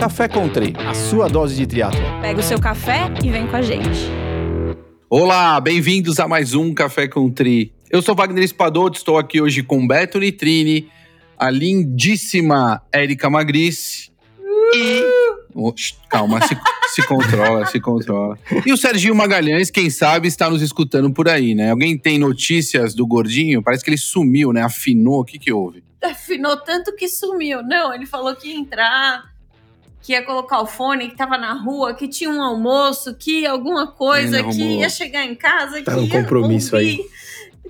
Café Country, a sua dose de triatlo. Pega o seu café e vem com a gente. Olá, bem-vindos a mais um Café Country. Eu sou Wagner Espadoto, estou aqui hoje com Beto Nitrini, a lindíssima Érica Magrice e... Oh, calma, se, se controla, se controla. E o Serginho Magalhães, quem sabe, está nos escutando por aí, né? Alguém tem notícias do gordinho? Parece que ele sumiu, né? Afinou, o que que houve? Afinou tanto que sumiu. Não, ele falou que ia entrar, que ia colocar o fone, que tava na rua, que tinha um almoço, que alguma coisa, que ia chegar em casa, tá que um ia compromisso ouvir. aí.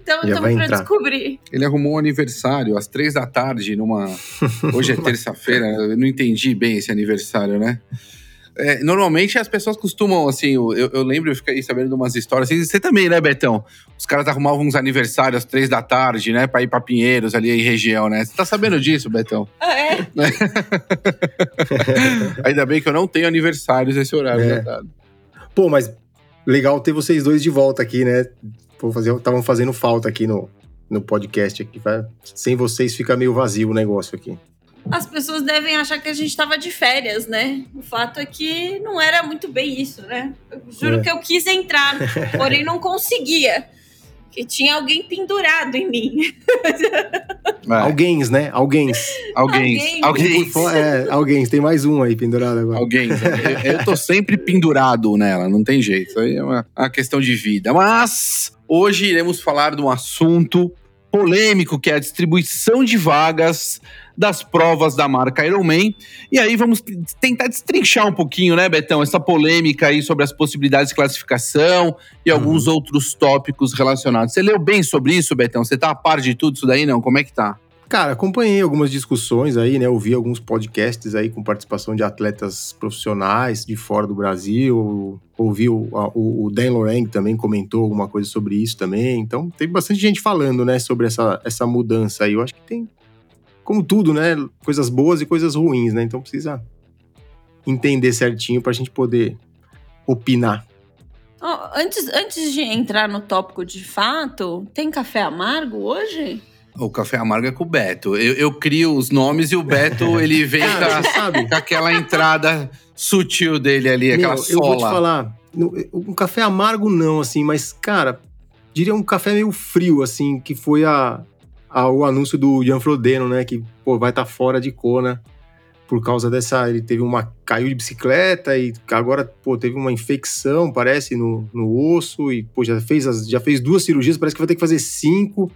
Então, Já estamos pra entrar. descobrir. Ele arrumou um aniversário às três da tarde, numa. Hoje é terça-feira, eu não entendi bem esse aniversário, né? É, normalmente as pessoas costumam, assim, eu, eu lembro, eu fiquei sabendo de umas histórias, assim, você também, né, Betão? Os caras arrumavam uns aniversários às três da tarde, né, pra ir pra Pinheiros, ali em região, né? Você tá sabendo disso, Betão? Ah, é? Ainda bem que eu não tenho aniversários esse horário É. da tarde. Pô, mas legal ter vocês dois de volta aqui, né? Estavam fazendo falta aqui no, no podcast aqui. vai- Sem vocês fica meio vazio o negócio aqui. As pessoas devem achar que a gente tava de férias, né? O fato é que não era muito bem isso, né? Eu juro É. que eu quis entrar, porém não conseguia. Que tinha alguém pendurado em mim. É, Alguém, né? Alguém. alguém, Alguém. alguém, É, alguém. Tem mais um aí pendurado agora. Alguém. Eu, eu tô sempre pendurado nela, não tem jeito. Isso aí é uma, uma questão de vida. Mas hoje iremos falar de um assunto polêmico, que é a distribuição de vagas das provas da marca Ironman. E aí vamos tentar destrinchar um pouquinho, né, Betão, essa polêmica aí sobre as possibilidades de classificação e alguns outros tópicos relacionados. Você leu bem sobre isso, Betão? Você tá a par de tudo isso daí, não? Como é que tá? Cara, acompanhei algumas discussões aí, né? Ouvi alguns podcasts aí com participação de atletas profissionais de fora do Brasil. Ouvi o, o, o Dan Lorang também comentou alguma coisa sobre isso também. Então, tem bastante gente falando, né, sobre essa, essa mudança aí. Eu acho que tem, como tudo, né? Coisas boas e coisas ruins, né? Então precisa entender certinho pra gente poder opinar. Ó, antes, antes de entrar no tópico de fato, tem café amargo hoje? O café amargo é com o Beto. Eu, eu crio os nomes e o Beto, ele vem com Cara, a- sabe? com aquela entrada sutil dele ali, aquela Meu, eu vou te sola. falar, no- um café amargo não, assim, mas, cara, diria um café meio frio, assim, que foi a, a- o anúncio do Jan Frodeno, né, que, pô, vai estar fora de Kona por causa dessa, ele teve uma, caiu de bicicleta e agora, pô, teve uma infecção, parece, no, no osso e, pô, já fez, as- já fez duas cirurgias, parece que vai ter que fazer cinco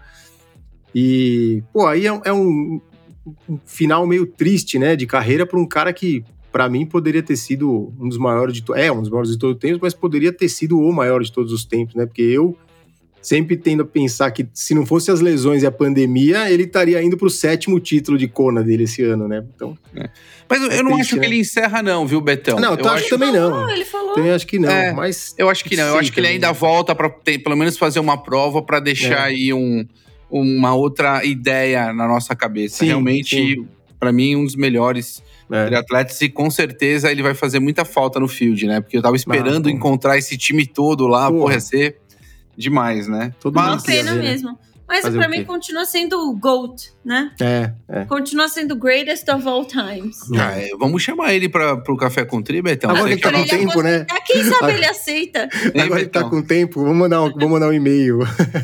e, pô, aí é, é um, um final meio triste, né, de carreira para um cara que Pra mim poderia ter sido um dos maiores de é um dos maiores de todos os tempos, mas poderia ter sido o maior de todos os tempos, né? Porque eu sempre tendo a pensar que se não fosse as lesões e a pandemia, ele estaria indo pro sétimo título de Kona dele esse ano, né? Então, Mas eu, É eu não triste, acho que né? ele encerra, não, viu, Betão? não, eu acho que também não. Ah, ele falou. Também acho que não, É, mas Eu acho que não. Eu Sim, acho que ele ainda volta para pelo menos fazer uma prova para deixar É. aí um, uma outra ideia na nossa cabeça. Sim, Realmente, pra mim, um dos melhores é, atletas e com certeza ele vai fazer muita falta no field, né? Porque eu tava esperando pô. encontrar esse time todo lá, Porra. porra, ia ser demais, né? todo Uma mundo queria pena ver, né? mesmo. Mas Fazer pra mim continua sendo o GOAT, né? É, é. Continua sendo o greatest of all times. Ah, é, vamos chamar ele para pro Café com Tri, Betão. Agora Você que tá que com tempo, né? Quem sabe ele aceita. Agora ele tá com tempo, vamos mandar um, vamos mandar um e-mail.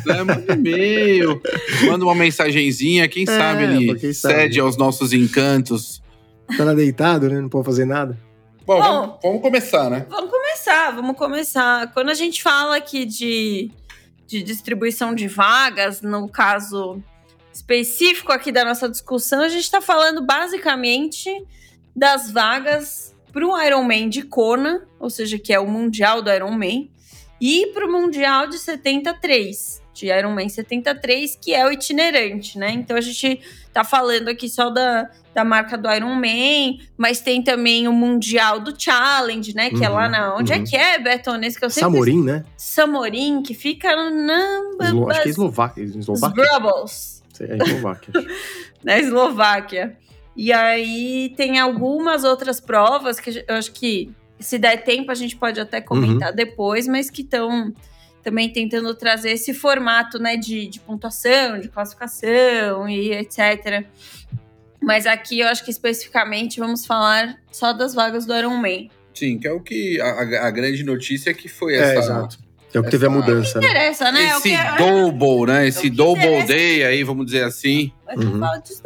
É, manda um e-mail, manda uma mensagenzinha, quem sabe ele quem sabe. cede aos nossos encantos. Tá lá deitado, né? Não pode fazer nada. Bom, Bom. vamos, vamos começar, né? Vamos começar, vamos começar. Quando a gente fala aqui de, de distribuição de vagas, no caso específico aqui da nossa discussão, a gente está falando basicamente das vagas para o Ironman de Kona, ou seja, que é o Mundial do Ironman, e para o Mundial de 73, de Ironman 73, que é o itinerante, né? Então a gente tá falando aqui só da, da marca do Iron Man, mas tem também o Mundial do Challenge, né? Que é Uhum, lá na. Onde é uhum. que é, Beto? Nesse que eu sempre. Samorim, né? Samorim, que fica na. Eslo... Acho que é Eslováquia. Eslováquia? É Eslováquia. na Eslováquia. E aí tem algumas outras provas que eu acho que, se der tempo, a gente pode até comentar depois, mas que estão também tentando trazer esse formato né, de, de pontuação, de classificação e etc. Mas aqui eu acho que especificamente vamos falar só das vagas do Iron Man. Sim, que é o que. A, a grande notícia é que foi É, essa. exato. É o que teve a mudança, né? Interessa, né? Esse o que, double, né? Esse que double interessa- day aí, vamos dizer assim, Uhum.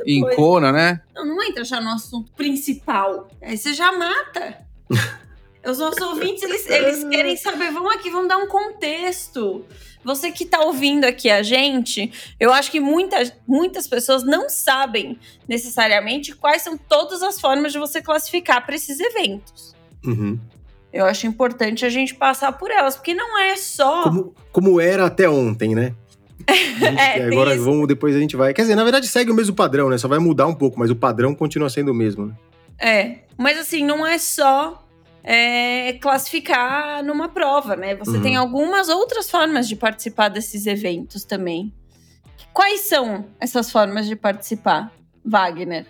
em. Kona, né? Não, não entra já no assunto principal. Aí você já mata. Os nossos ouvintes, eles, eles querem saber, vamos aqui, vamos dar um contexto. Você que tá ouvindo aqui a gente, eu acho que muita, muitas pessoas não sabem necessariamente quais são todas as formas de você classificar para esses eventos. Uhum. Eu acho importante a gente passar por elas, porque não é só. Como, como era até ontem, né? Gente- É, agora vamos, depois a gente vai. Quer dizer, na verdade segue o mesmo padrão, né? Só vai mudar um pouco, mas o padrão continua sendo o mesmo, né? É, mas assim, não é só é, classificar numa prova, né? Você Uhum. tem algumas outras formas de participar desses eventos também. Quais são essas formas de participar, Wagner?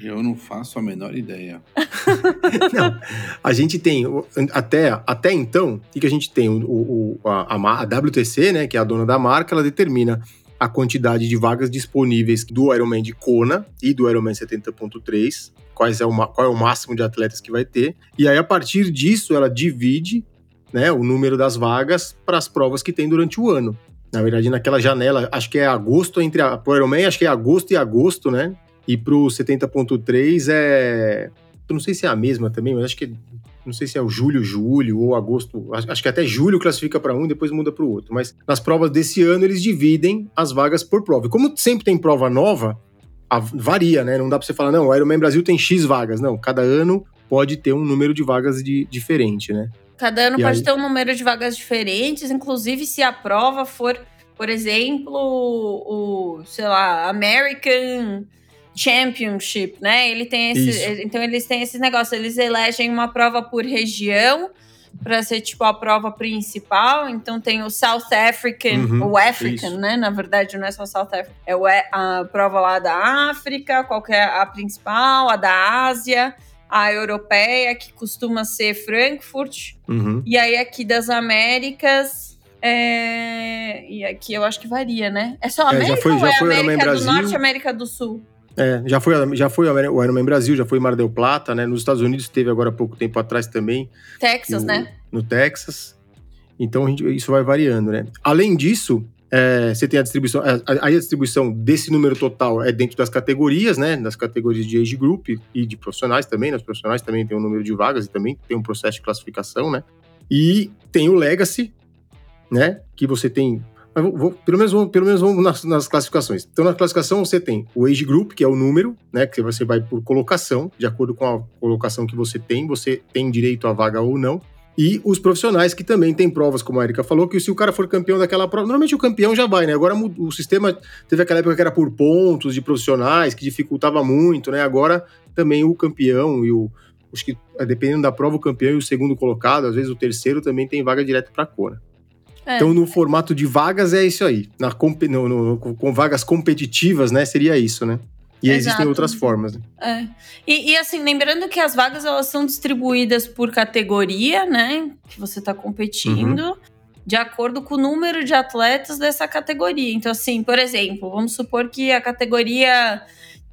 Eu não faço a menor ideia. Não, a gente tem, até, até então, o que, a gente tem? O, o- a, a WTC, né, que é a dona da marca, ela determina a quantidade de vagas disponíveis do Ironman de Kona e do Ironman 70.3, quais é o, qual é o máximo de atletas que vai ter. E aí, a partir disso, ela divide né, o número das vagas para as provas que tem durante o ano. Na verdade, naquela janela, acho que é agosto entre a. Pro Ironman, acho que é agosto e agosto, né? E pro 70.3 é. Eu não sei se é a mesma também, mas acho que. Não sei se é o julho, julho ou agosto. Acho que até julho classifica para um e depois muda para o outro. Mas nas provas desse ano eles dividem as vagas por prova. E como sempre tem prova nova, a- varia, né? Não dá para você falar, não, o Ironman Brasil tem X vagas. Não, cada ano pode ter um número de vagas de, diferente, né? Cada ano E pode aí? ter um número de vagas diferentes, inclusive se a prova for, por exemplo, o, sei lá, American Championship, né? Ele tem esse, Isso. então eles têm esse negócio, eles elegem uma prova por região para ser tipo a prova principal. Então tem o South African, Uhum, o African, isso. né? Na verdade não é só South African, é a prova lá da África, qual que é a principal, a da Ásia, a europeia que costuma ser Frankfurt. Uhum. E aí aqui das Américas. é, E aqui eu acho que varia, né? É só É, já América foi- ou já é foi o Ironman América do Brasil. Norte e América do Sul? É, já foi, já foi o Ironman Brasil, já foi Mar del Plata, né? Nos Estados Unidos teve agora há pouco tempo atrás também. Texas, no, né? no Texas. Então gente- isso vai variando, né? Além disso, é, você tem a distribuição. a- a- Aí a distribuição desse número total é dentro das categorias, né? Das categorias de age group e de profissionais também. Nas profissionais também tem um número de vagas e também tem um processo de classificação, né? E tem o Legacy, né? Que você tem. Mas vou- vou- pelo menos, vamos- pelo menos vamos nas, nas classificações. Então, na classificação, você tem o age group, que é o número, né? Que você vai por colocação, de acordo com a colocação que você tem, você tem direito à vaga ou não. E os profissionais que também têm provas, como a Erika falou, que se o cara for campeão daquela prova, normalmente o campeão já vai, né? Agora o sistema teve aquela época que era por pontos de profissionais, que dificultava muito, né? Agora também o campeão e o. Acho que dependendo da prova, o campeão e o segundo colocado, às vezes o terceiro também tem vaga direto para a Cora. É. Então, no formato de vagas, é isso aí. Na, no- no- com vagas competitivas, né? Seria isso, né? E Exato. existem outras formas. Né? É. E, e, assim, lembrando que as vagas elas são distribuídas por categoria, né? Que você está competindo, Uhum. de acordo com o número de atletas dessa categoria. Então, assim, por exemplo, vamos supor que a categoria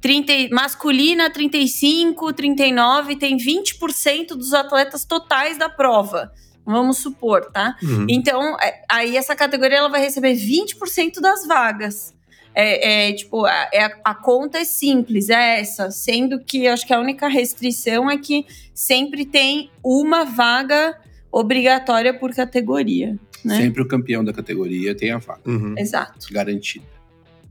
30, e- masculina 35, 39 tem 20% dos atletas totais da prova. Vamos supor, tá? Uhum. Então, é, aí essa categoria ela vai receber 20% das vagas. É, é, tipo, a, é a, conta é simples, é essa. Sendo que acho que a única restrição é que sempre tem uma vaga obrigatória por categoria. Né? Sempre o campeão da categoria tem a vaga Uhum. Exato, garantida.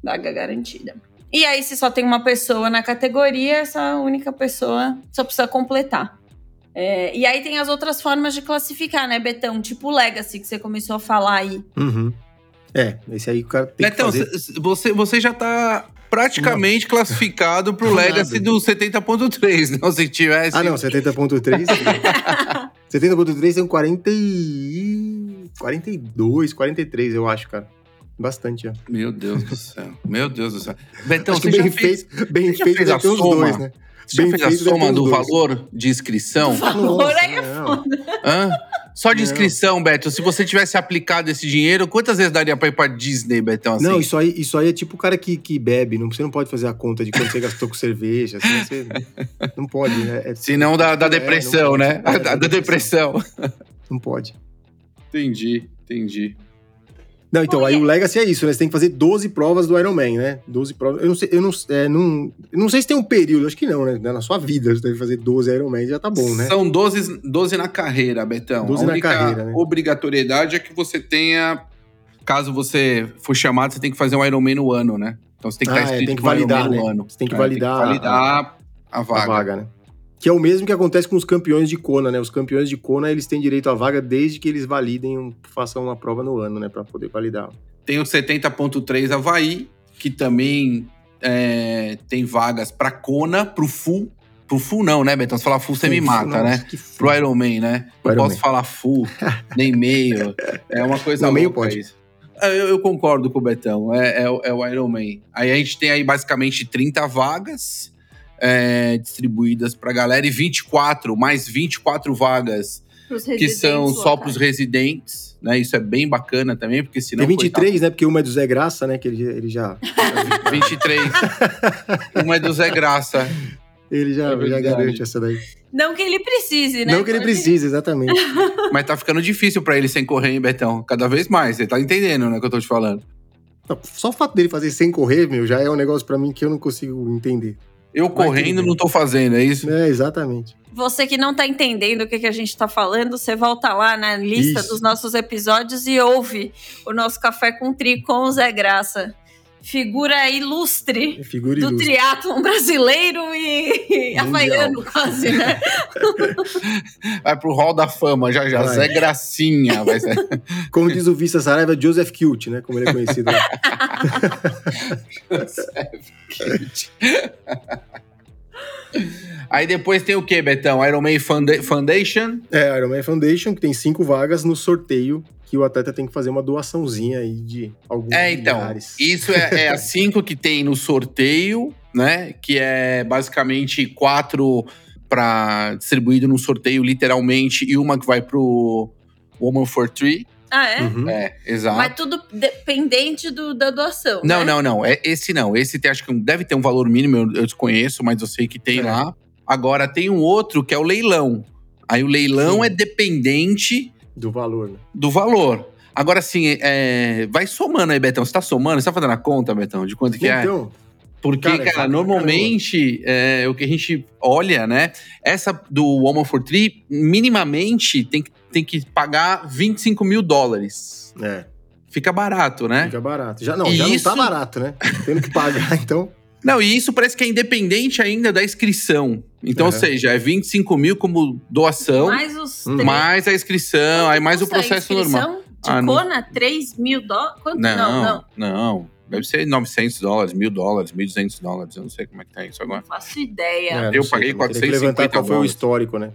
vaga garantida. E aí, se só tem uma pessoa na categoria, essa única pessoa só precisa completar. É, e aí tem as outras formas de classificar, né, Betão? Tipo o Legacy, que você começou a falar aí. Uhum. É, esse aí o cara tem Então, que fazer. você, você já tá praticamente classificado pro Não, Legacy nada. do 70.3, não? Se tivesse. Ah, não, 70.3. 70.3 tem 40 e... 42, 43, eu acho, cara. Bastante, ó. Meu Deus do céu. Meu Deus do céu. Betão, acho você que já bem fez, bem já fez deve a soma? dois, né? você já bem fez a soma do dois. valor de inscrição? Valor Nossa, aí é não. Hã? Só de Não. inscrição, Beto, se você tivesse aplicado esse dinheiro, quantas vezes daria pra ir pra Disney, Betão? Assim? Não, isso aí, isso aí é tipo o cara que, que bebe. Não, você não pode fazer a conta de quanto você gastou com cerveja. Assim, você não pode, né? É- Senão da, da É, depressão, não pode. né? É, da, da depressão. não pode. Entendi, entendi. Não, então, aí o Legacy é isso, né? Você tem que fazer 12 provas do Iron Man, né? 12 provas. Eu não sei, eu não, é, não, eu não sei se tem um período, acho que não, né? Na sua vida você deve fazer 12 Iron Man, já tá bom, né? São 12, 12 na carreira, Betão. 12 a na carreira, né? obrigatoriedade é que você tenha. Caso você for chamado, você tem que fazer um Ironman no ano, né? Então você tem que Ah, estar é, tem que validar, no né? ano. Você tem que É, validar validar a, A vaga. vaga, né? Que é o mesmo que acontece com os campeões de Kona, né? Os campeões de Kona, eles têm direito à vaga desde que eles validem, façam uma prova no ano, né? Pra poder validar. Tem o 70.3 Havaí, que também é, tem vagas pra Kona, pro full. Pro full não, né, Betão? Se falar full, você me mata, Nossa, né? Pro foda. Ironman, né? Não Iron posso Man. falar full, nem meio. É uma coisa Não, meio pode. isso. É, Eu, eu concordo com o Betão, é, é, o- é o Ironman. Aí a gente tem aí basicamente 30 vagas é, distribuídas pra galera e 24, mais 24 vagas que são só locais. pros residentes, né? Isso é bem bacana também, porque senão... Tem 23, né? Porque uma é do Zé Graça, né? Que ele, ele já. coitado, 23. Uma é do Zé Graça. Ele já, É já garante essa daí. Não que ele precise, né? Não que ele precise, exatamente. Mas tá ficando difícil pra ele sem correr, hein, Betão? Cada vez mais. Você tá entendendo, né, o que eu tô te falando? Não, Só o fato dele fazer sem correr, meu, já é um negócio pra mim que eu não consigo entender. Eu correndo entender. não tô fazendo, é isso? É, exatamente. Você que não tá entendendo o que, que a gente tá falando, você volta lá na lista Isso. dos nossos episódios e ouve o nosso Café com Tri com o Zé Graça. Figura ilustre É figura do ilustre. triatlon brasileiro e Mundial. havaiano quase, né? Vai pro Hall da Fama, já já. Vai. Zé Gracinha. Vai ser. Como diz o Vista Saraiva, Joseph Cute, né? Como ele é conhecido. lá. Aí depois tem o que, Betão? Iron Man Funda- Foundation. é, Iron Man Foundation, que tem cinco vagas no sorteio, que o atleta tem que fazer uma doaçãozinha aí de alguns É, então. milhares. Isso é, é a cinco que tem no sorteio, né? Que é basicamente quatro para distribuído no sorteio, literalmente, e uma que vai pro Woman for Three. Ah, é? Uhum. É, exato. Mas tudo dependente do, da doação. Não, né? não, não. É, esse não. Esse tem, acho que deve ter um valor mínimo, eu, eu desconheço, mas eu sei que tem É. lá. Agora tem um outro que é o leilão. Aí o leilão Sim. é dependente Do valor, né? do valor. Agora, assim, é, vai somando aí, Betão. Você tá somando? Você tá fazendo a conta, Betão, de quanto que é? Então, Porque, cara, cara, é pra normalmente é, o que a gente olha, né? Essa do Woman for Three, minimamente tem que, tem que pagar 25 mil dólares. é, Fica barato, né? fica barato. Já, não, E já isso- não tá barato, né? Tendo que pagar, então. Não, e isso parece que é independente ainda da inscrição. Então, ou É. seja, é 25 mil como doação, Mais os três- mais a inscrição, aí mais o processo inscrição normal. De Ah, não- Kona, 3 mil dólares? Quanto? Não, não. não, não. Deve ser 900 dólares, 1.000 dólares, 1.200 dólares. Eu não sei como é que tá isso agora. Não faço ideia. É, não Eu sei, paguei também. Teria que 450 levantar qual foi o dólares. histórico, né?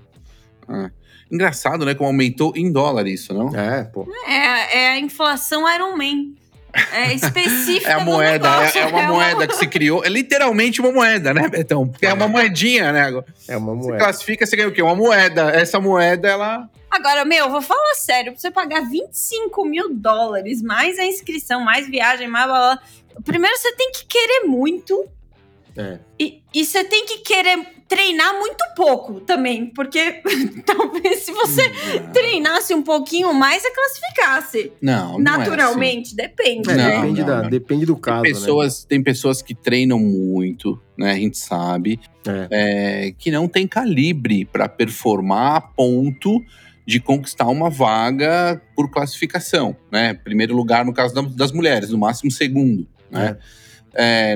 Engraçado, né? Como aumentou em dólar isso, não? É, pô. É, é a inflação Iron Man. É específica É a moeda, negócio, é, é uma moeda que se criou. É literalmente uma moeda, né, Betão? Porque é uma moedinha, né? É uma Você moeda. classifica, você ganha o quê? Uma moeda. Essa moeda, ela. Agora, meu, vou falar sério. Pra você pagar 25 mil dólares, mais a inscrição, mais viagem, mais blá, blá, blá. Primeiro, você tem que querer muito. É. E, e você tem que querer treinar muito pouco também. Porque talvez se você treinasse um pouquinho mais, você classificasse. Não, não é Naturalmente, depende, É, Não, né? depende, não, da, não. depende do assim. caso, Tem pessoas, tem pessoas que treinam muito, né? A gente sabe. né? é, que não tem calibre para performar a ponto de conquistar uma vaga por classificação, né? Primeiro lugar no caso da- das mulheres, no máximo segundo, né? É,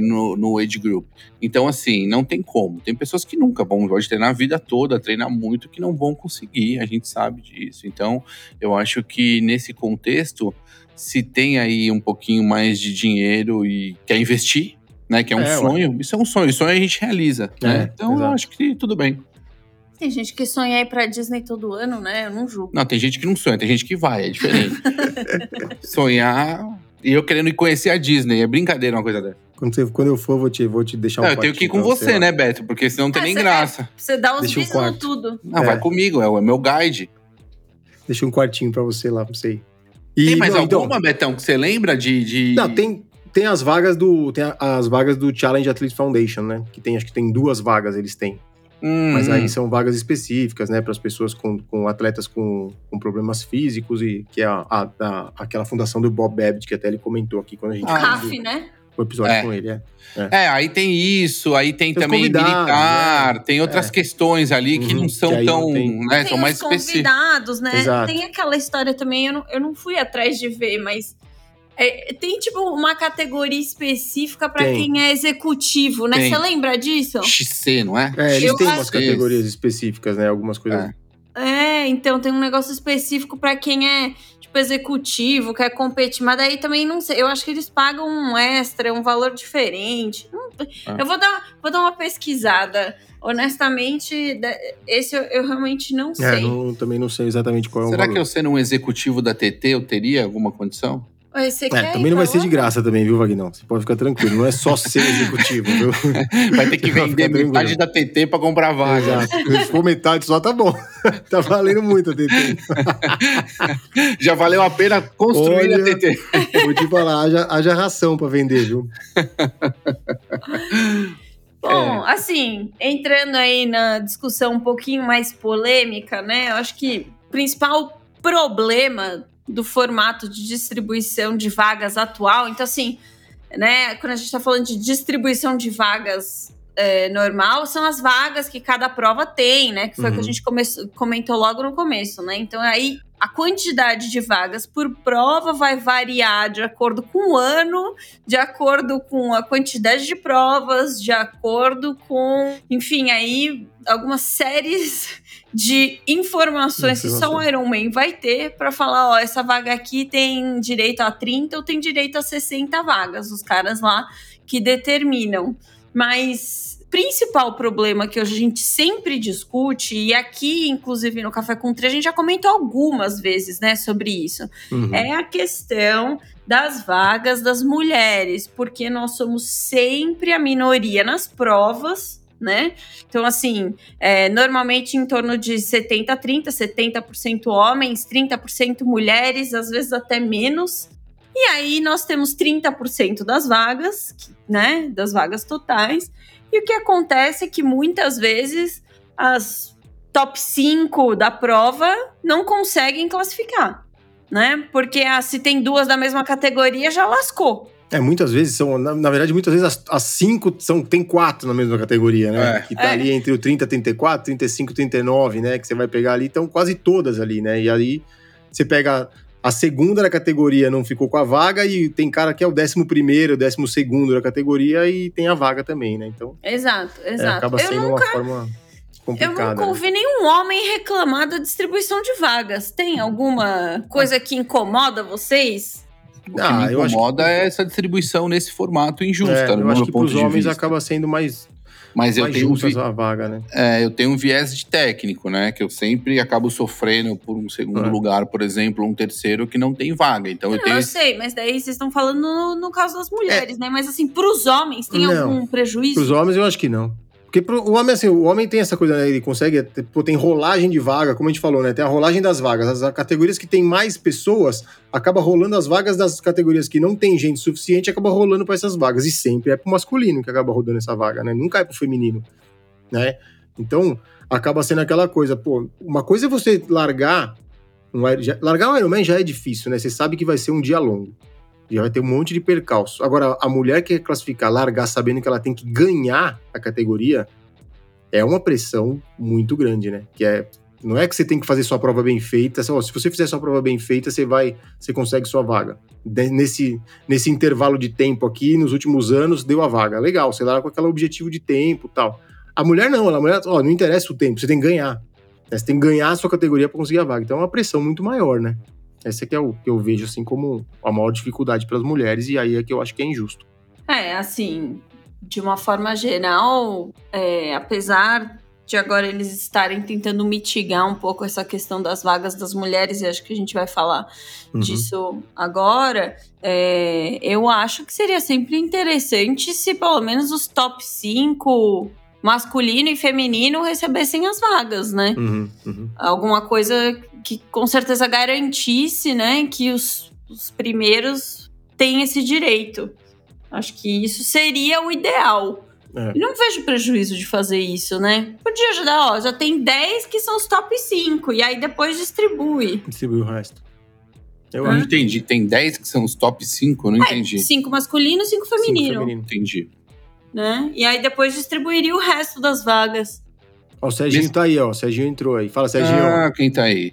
no, no age group. Então, assim, não tem como. Tem pessoas que nunca vão, pode treinar a vida toda, treinar muito, que não vão conseguir, a gente sabe disso. Então, eu acho que nesse contexto, se tem aí um pouquinho mais de dinheiro e quer investir, né? Que é um É, ué. sonho, isso é um sonho, sonho a gente realiza, né? É, Então, eu exato. acho que tudo bem. Tem gente que sonha ir pra Disney todo ano, né? Eu não julgo. Não, tem gente que não sonha, tem gente que vai, é diferente. Sonhar e eu querendo ir conhecer a Disney, é brincadeira uma coisa dessa. Quando, você- quando eu for, eu vou te, vou te deixar um Não, eu tenho que ir com você, lá. né, Beto? Porque senão não tem Ah, nem você- graça. Você dá os Deixa o bis no quarto. tudo. Não, É. vai comigo, é o é meu guide. Deixa um quartinho pra você lá, pra você ir. E, Tem mais não, então- alguma, Betão, que você lembra de. de... Não, tem, tem as vagas do. Tem as vagas do Challenge Athlete Foundation, né? Que tem, acho que tem duas vagas eles têm. Hum, Mas aí são vagas específicas, né? Para as pessoas com, com atletas com, com problemas físicos e que é a, a- a- aquela fundação do Bob Babbitt, que até ele comentou aqui quando a gente Ah, CAF, né? O episódio É. com ele. É. É, aí tem isso, aí tem, Tem também militar, né? tem outras É. questões ali que Uhum, não são que tão. tem. Né, Tem são mais os específicas. convidados, né? Exato. Tem aquela história também, eu não, eu não fui atrás de ver, mas é, tem tipo uma categoria específica para quem é executivo, né? Tem. Você lembra disso? XC, não é? É, eles Eu têm umas categorias específicas, né? Algumas coisas. É. É, então tem um negócio específico para quem é tipo executivo, quer competir, mas daí também não sei, eu acho que eles pagam um extra, um valor diferente. Não- Ah. Eu vou dar, vou dar uma pesquisada. Honestamente, esse eu, eu realmente não É, sei. não- também não sei exatamente qual é o Será valor. que eu sendo um executivo da TT, eu teria alguma condição? Oi, Você É, quer também não vai ser de graça também, viu, Vagnão? Você pode ficar tranquilo. Não é só ser executivo, viu? Vai ter que vender metade da TT pra comprar vaga. Exato. Se for metade só, tá bom. tá valendo muito a TT. Já valeu a pena construir a Olha. TT. Vou te falar, haja, haja ração pra vender, viu? Bom, assim, entrando aí na discussão um pouquinho mais polêmica, né? Eu acho que o principal problema do formato de distribuição de vagas atual, então assim, né, quando a gente está falando de distribuição de vagas é, normal, são as vagas que cada prova tem, né? Que foi o que a Uhum. gente começou- comentou logo no começo, né? Então aí a quantidade de vagas por prova vai variar de acordo com o ano, de acordo com a quantidade de provas, de acordo com, enfim, aí algumas séries de informações que só o Informações. Ironman vai ter para falar, ó, essa vaga aqui tem direito a 30 ou tem direito a 60 vagas, os caras lá que determinam. Mas principal problema que a gente sempre discute, e aqui, inclusive no Café com Tri, a gente já comentou algumas vezes, né, sobre isso Uhum. é a questão das vagas das mulheres, porque nós somos sempre a minoria nas provas, né? Então, assim, é, normalmente em torno de 70 a 30, 70% homens, 30% mulheres, às vezes até menos. E aí nós temos 30% das vagas, né? Das vagas totais. E o que acontece é que muitas vezes as top 5 da prova não conseguem classificar né? Porque ah, se tem duas da mesma categoria, já lascou. É, muitas vezes são, na, na verdade, muitas vezes as, as cinco são, tem quatro na mesma categoria, né? É. Que tá É. ali entre o 30 e 34, 35 e 39, né? Que você vai pegar ali, estão quase todas ali, né? E aí você pega a segunda da categoria, não ficou com a vaga, e tem cara que é o décimo primeiro, o décimo segundo da categoria e tem a vaga também, né? Então Exato, é, exato. acaba eu, sendo nunca, uma forma eu complicada. nunca né? ouvi nenhum homem reclamar da distribuição de vagas. Tem alguma coisa que incomoda vocês? O que Ah, me eu acho incomoda que- é essa distribuição nesse formato injusta, É, eu acho que pros de homens vista. acaba sendo mais, Mas eu tenho, vi- a vaga, né? é, eu tenho um viés de técnico, né? Que eu sempre acabo sofrendo por um segundo É. lugar, por exemplo, um terceiro que não tem vaga. Então eu Não, tenho eu sei, mas daí vocês estão falando no, no caso das mulheres, né? Mas assim, pros homens, tem Não. algum prejuízo? Para os homens, eu acho que não. Porque o homem, assim, o homem tem essa coisa, né? Ele consegue, pô, tem rolagem de vaga, como a gente falou, né? Tem a rolagem das vagas. As categorias que tem mais pessoas, acaba rolando as vagas das categorias que não tem gente suficiente, acaba rolando para essas vagas. E sempre é pro masculino que acaba rodando essa vaga, né? Nunca é pro feminino, né? Então, acaba sendo aquela coisa, pô, uma coisa é você largar um, largar um Ironman já é difícil, né? Você sabe que vai ser um dia longo. Já vai ter um monte de percalço. Agora, a mulher que quer classificar, largar sabendo que ela tem que ganhar a categoria, é uma pressão muito grande, né? Que é. Não é que você tem que fazer sua prova bem feita. se você fizer sua prova bem feita, você vai, você consegue sua vaga. Nesse, nesse intervalo de tempo aqui, nos últimos anos, deu a vaga. Legal, você larga com aquele objetivo de tempo tal. A mulher não, a mulher, ó, não interessa o tempo, você tem que ganhar. né? Você tem que ganhar a sua categoria para conseguir a vaga. Então é uma pressão muito maior, né? Essa que é o que eu vejo assim como a maior dificuldade para as mulheres, e aí é que eu acho que é injusto. É, assim, de uma forma geral, é, apesar de agora eles estarem tentando mitigar um pouco essa questão das vagas das mulheres, e acho que a gente vai falar Uhum. disso agora, é, eu acho que seria sempre interessante se pelo menos os top 5 masculino e feminino recebessem as vagas, né? Uhum, uhum. Alguma coisa que com certeza garantisse, né, que os, os primeiros têm esse direito. Acho que isso seria o ideal. É. E não vejo prejuízo de fazer isso, né? Podia ajudar, ó, já tem 10 que são os top 5, e aí depois distribui. Distribui o resto. Eu não entendi. Tem 10 que são os top 5? Eu não entendi. 5 masculino, 5 feminino, feminino. Entendi. Né? E aí depois distribuiria o resto das vagas. Ó, o Serginho tá aí, ó. O Serginho entrou aí. Fala, Serginho. Ah, quem tá aí?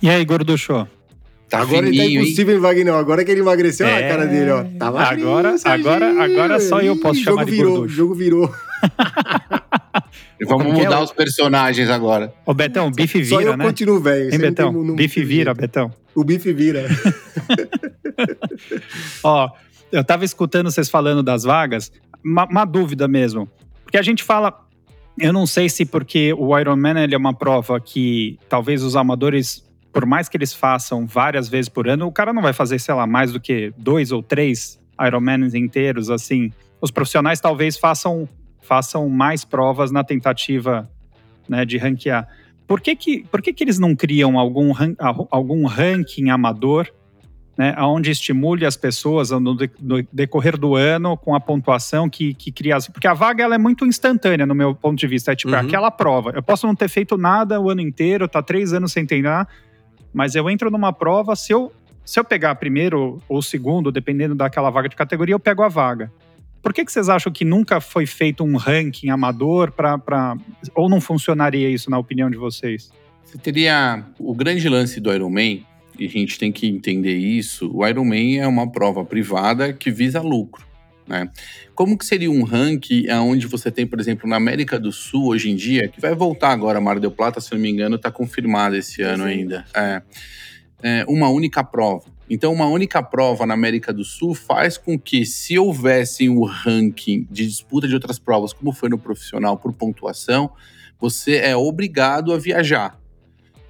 E aí, gorducho? Tá agora ele tá fininho, hein? impossível, Wagner. Agora que ele emagreceu, olha a É. cara dele, ó. Tá magrinho, Agora- agora- agora só eu posso Ih, chamar jogo de virou, gorducho. O jogo virou. Vamos é mudar os personagens agora. Ô, Betão, bife Só vira, eu né? continuo velho. Hein, não Betão? tem- não- bife não- vira, Betão. O bife vira. Ó, eu tava escutando vocês falando das vagas, uma, uma dúvida mesmo. Porque a gente fala, eu não sei se porque o Ironman ele é uma prova que talvez os amadores, por mais que eles façam várias vezes por ano, o cara não vai fazer, sei lá, mais do que dois ou três Ironmans inteiros, assim. Os profissionais talvez façam, façam mais provas na tentativa né, de ranquear. Por que que, por que que eles não criam algum, algum ranking amador né, onde estimule as pessoas no, de- no decorrer do ano com a pontuação que, que cria. Porque a vaga ela é muito instantânea, no meu ponto de vista. É tipo, Uhum. aquela prova. Eu posso não ter feito nada o ano inteiro, tá três anos sem treinar, mas eu entro numa prova, se eu, se eu pegar primeiro ou segundo, dependendo daquela vaga de categoria, eu pego a vaga. Por que, que vocês acham que nunca foi feito um ranking amador para. Ou não funcionaria isso, na opinião de vocês? Você teria o grande lance do Ironman, e a gente tem que entender isso. O Ironman é uma prova privada que visa lucro. Né? Como que seria um ranking onde você tem, por exemplo, na América do Sul hoje em dia, que vai voltar agora, Mar del Plata, se não me engano, está confirmado esse ano ainda. É, é, uma única prova. Então, uma única prova na América do Sul faz com que, se houvesse o ranking de disputa de outras provas, como foi no profissional por pontuação, você é obrigado a viajar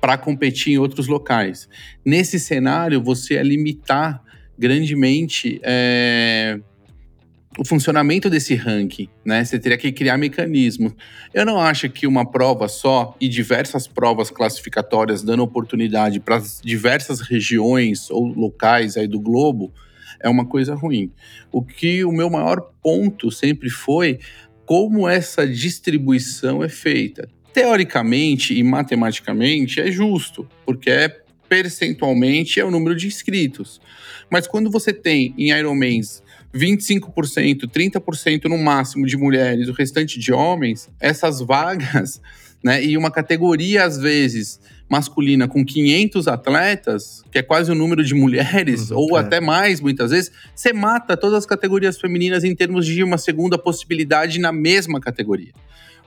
para competir em outros locais. Nesse cenário, você ia limitar grandemente é, o funcionamento desse ranking, né? Você teria que criar mecanismos. Eu não acho que uma prova só e diversas provas classificatórias dando oportunidade para diversas regiões ou locais aí do globo é uma coisa ruim. O que o meu maior ponto sempre foi como essa distribuição é feita. Teoricamente e matematicamente é justo, porque é percentualmente é o número de inscritos. Mas quando você tem em Ironmans 25%, 30% no máximo de mulheres, o restante de homens, essas vagas, né, e uma categoria às vezes masculina com 500 atletas, que é quase o número de mulheres, Uhum, ou é. até mais muitas vezes, você mata todas as categorias femininas em termos de uma segunda possibilidade na mesma categoria.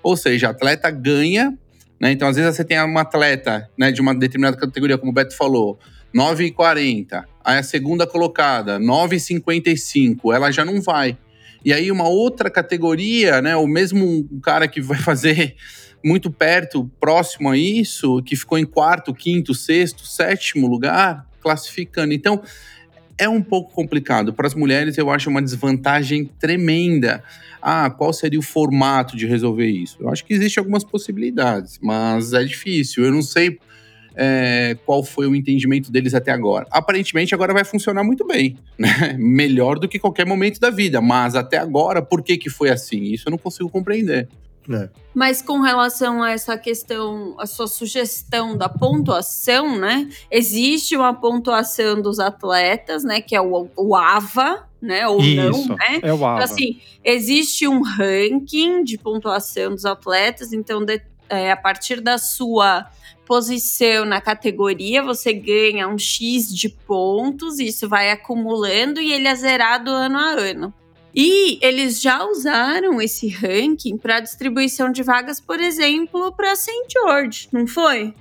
Ou seja, atleta ganha, né? Então, às vezes, você tem uma atleta né, de uma determinada categoria, como o Beto falou, 9,40. Aí a segunda colocada, 9,55. Ela já não vai. E aí, uma outra categoria, né? O mesmo cara que vai fazer muito perto, próximo a isso, que ficou em quarto, quinto, sexto, sétimo lugar, classificando. Então, é um pouco complicado. Para as mulheres, eu acho uma desvantagem tremenda. Ah, qual seria o formato de resolver isso? Eu acho que existem algumas possibilidades, mas é difícil. Eu não sei é, qual foi o entendimento deles até agora. Aparentemente, agora vai funcionar muito bem, né? Melhor do que qualquer momento da vida. Mas até agora, por que, que foi assim? Isso eu não consigo compreender. É. Mas com relação a essa questão, a sua sugestão da pontuação, né? Existe uma pontuação dos atletas, né? Que é o, o AVA, né? Ou Isso, não, né? é o Então, assim, existe um ranking de pontuação dos atletas, então de- é, a partir da sua posição na categoria, você ganha um X de pontos, isso vai acumulando e ele é zerado ano a ano. E eles já usaram esse ranking para distribuição de vagas, por exemplo, para St. George, não foi?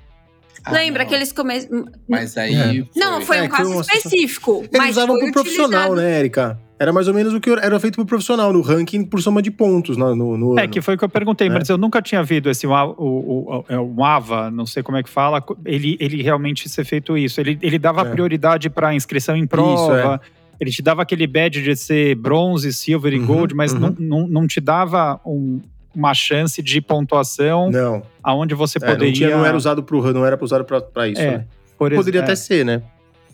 Lembra Ah, que eles começaram. Mas aí. Não, foi É, um foi caso específico. Eles mas usavam foi pro profissional, utilizado. né, Erika? Era mais ou menos o que era feito pro profissional, no ranking por soma de pontos no, no, no É, ano. que foi o que eu perguntei, É. mas eu nunca tinha visto esse o, o, o, o AVA, não sei como é que fala, ele, ele realmente ser feito isso. Ele, ele dava É. prioridade para inscrição em prova, ele te dava aquele badge de ser bronze, silver e Uhum, gold, mas uhum. não, não, não te dava um, uma chance de pontuação Não, aonde você é, não, poderia. tinha, não era usado pro não era usado pra, pra isso, É, né? ex- Poderia é, até ser, né?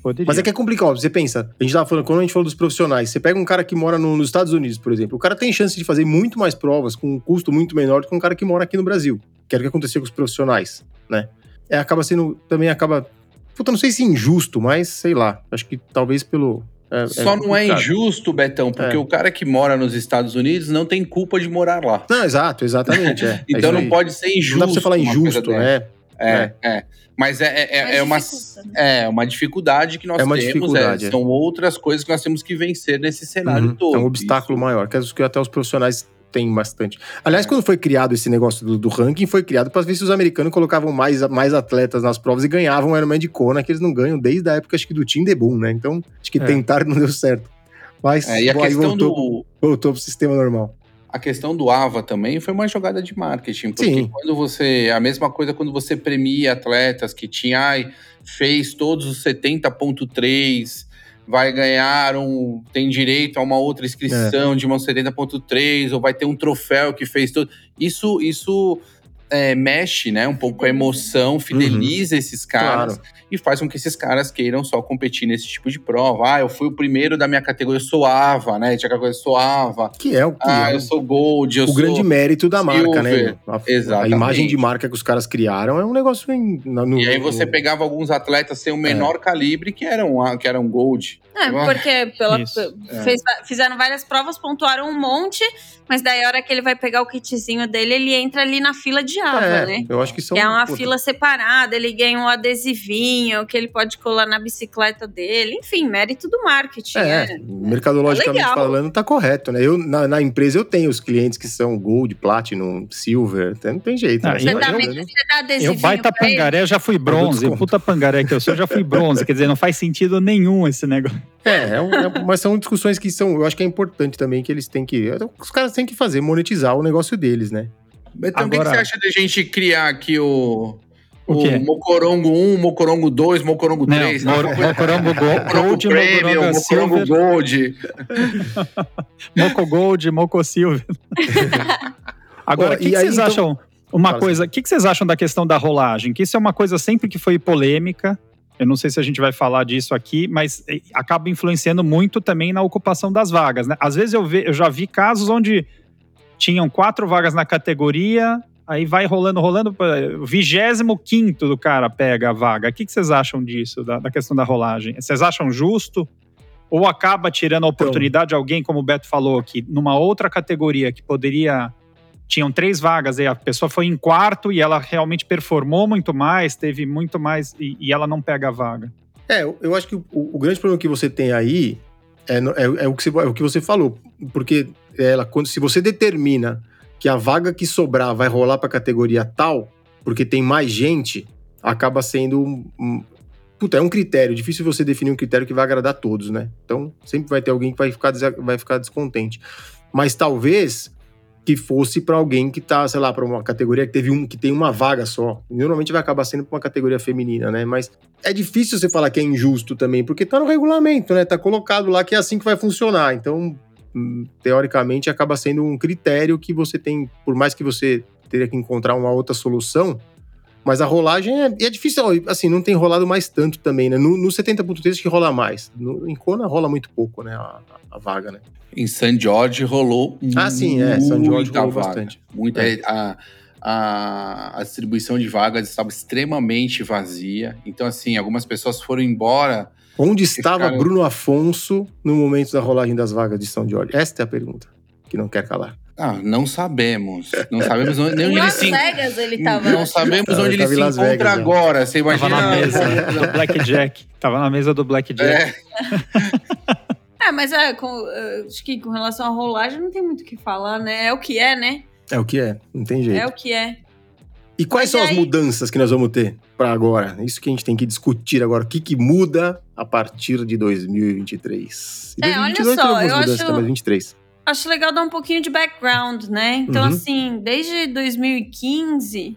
poderia. Mas é que é complicado, você pensa, a gente tava falando, quando a gente falou dos profissionais, você pega um cara que mora no- nos Estados Unidos, por exemplo, o cara tem chance de fazer muito mais provas com um custo muito menor do que um cara que mora aqui no Brasil, que era o que aconteceu com os profissionais, né? É, acaba sendo, também acaba, puta, não sei se injusto, mas sei lá, acho que talvez pelo... é- Só não é injusto, Betão, porque É. o cara que mora nos Estados Unidos não tem culpa de morar lá. Não, exato, exatamente, é. É Então isso não pode ser Não injusto. dá pra você falar injusto, né? É, é. Mas é, é, é, Mas é uma, né? é uma dificuldade que nós É uma temos. dificuldade, é, é. São outras coisas que nós temos que vencer nesse cenário Uhum. todo. É um obstáculo maior, que acho que até os profissionais têm bastante. Aliás, quando foi criado esse negócio do, do ranking, foi criado para ver se os americanos colocavam mais, mais atletas nas provas e ganhavam o Ironman de Kona, que eles não ganham desde a época, acho que do Team The Boom, né? Então, acho que É. tentaram não deu certo. Mas É, e a bom, questão voltou, do. voltou pro sistema normal. A questão do AVA também foi uma jogada de marketing, porque Sim. quando você. A mesma coisa quando você premia atletas que tinha, ai, fez todos os 70.3, vai ganhar um. tem direito a uma outra inscrição É. de uma 70.3, ou vai ter um troféu que fez todo. Isso, isso é, mexe, né? Um pouco com a emoção, fideliza esses caras Uhum. Claro. e faz com que esses caras queiram só competir nesse tipo de prova. Ah, eu fui o primeiro da minha categoria, eu sou AVA, né? Tinha aquela coisa, eu sou AVA. Que é o que Ah, é eu sou Gold, eu o sou. grande mérito da marca, né? Silver. A, a Exatamente. imagem de marca que os caras criaram é um negócio em, no, E aí você no- pegava alguns atletas sem o menor calibre que eram, ah, que eram Gold. É, Ah, porque pela, é. fez- fizeram várias provas, pontuaram um monte, mas daí a hora que ele vai pegar o kitzinho dele, ele entra ali na fila de AVA, É, né? eu acho que são Que é uma puta, fila separada, ele ganha um adesivinho que ele pode colar na bicicleta dele. Enfim, mérito do marketing. É, É, mercadologicamente É falando, tá correto, né? Eu, na, na empresa eu tenho os clientes que são Gold, Platinum, Silver, até não tem jeito. Ah, né? Você eu- dá, eu- você dá adesivinho Eu baita pra ele? pangaré, eu já fui bronze. Puta pangaré que eu sou, eu já fui bronze. Quer dizer, não faz sentido nenhum esse negócio. É, é um- é- mas são discussões que são, eu acho que é importante também que eles têm que, os caras têm que fazer, monetizar o negócio deles, né? Então, o que que, Agora- você acha de a gente criar aqui o. O O? Mocorongo 1, Mocorongo 2, Mocorongo Não, 3. Mor- Mocorongo Go- Mocorongo Gold, Premium, Mocorongo Mocorongo Silver, Gold. Moco Gold, Moco Silver. Agora, o que, que aí, vocês então- acham? Uma Fala coisa, o que, que vocês acham da questão da rolagem? Que isso é uma coisa sempre que foi polêmica. Eu não sei se a gente vai falar disso aqui, mas eh, acaba influenciando muito também na ocupação das vagas. Né? Às vezes eu, ve- eu já vi casos onde tinham quatro vagas na categoria, aí vai rolando, rolando, o vigésimo quinto do cara pega a vaga. O que, que vocês acham disso, da, da questão da rolagem? Vocês acham justo? Ou acaba tirando a oportunidade de alguém, como o Beto falou, que numa outra categoria que poderia. Tinham três vagas, e a pessoa foi em quarto e ela realmente performou muito mais, teve muito mais, e, e ela não pega a vaga. É, eu, acho que o, o grande problema que você tem aí é, é- é o, que você, é o que você falou, porque ela, quando, se você determina que a vaga que sobrar vai rolar para categoria tal, porque tem mais gente, acaba sendo um, um- Puta, é um critério. Difícil você definir um critério que vai agradar todos, né? Então, sempre vai ter alguém que vai ficar, vai ficar descontente. Mas talvez que fosse para alguém que tá, sei lá, para uma categoria que teve um que tem uma vaga só. Normalmente vai acabar sendo para uma categoria feminina, né? Mas é difícil você falar que é injusto também, porque tá no regulamento, né? Tá colocado lá que é assim que vai funcionar. Então, hum, teoricamente, acaba sendo um critério que você tem, por mais que você teria que encontrar uma outra solução, mas a rolagem é, é difícil, assim, não tem rolado mais tanto também, né? No, no 70.3 acho que rola mais. No, em Kona rola muito pouco, né? A, a vaga, né? Em San George rolou Ah, sim, é. San George muita rolou vaga. bastante. Muita, É. a, a, a distribuição de vagas estava extremamente vazia. Então, assim, algumas pessoas foram embora. Onde estava cara- Bruno Afonso no momento da rolagem das vagas de São Jorge? Esta é a pergunta que não quer calar. Ah, não sabemos. Não sabemos onde, nem Em onde ele Las se Vegas ele tava. Não sabemos Tava- onde ele tava em se Las encontra Vegas, já. agora. Você Tava imagina. na mesa do Blackjack. Tava na mesa do Blackjack. É, É, mas é, com, eh, acho que com relação à rolagem não tem muito o que falar, né? É o que é, né? É o que é, não tem jeito. É o que é. E quais Mas são e as aí? mudanças que nós vamos ter para agora? Isso que a gente tem que discutir agora. O que, que muda a partir de 2023? E É, olha 2022 só, tem algumas eu mudanças acho- também, mas 23. Acho legal dar um pouquinho de background, né? Então, Uhum. assim, desde 2015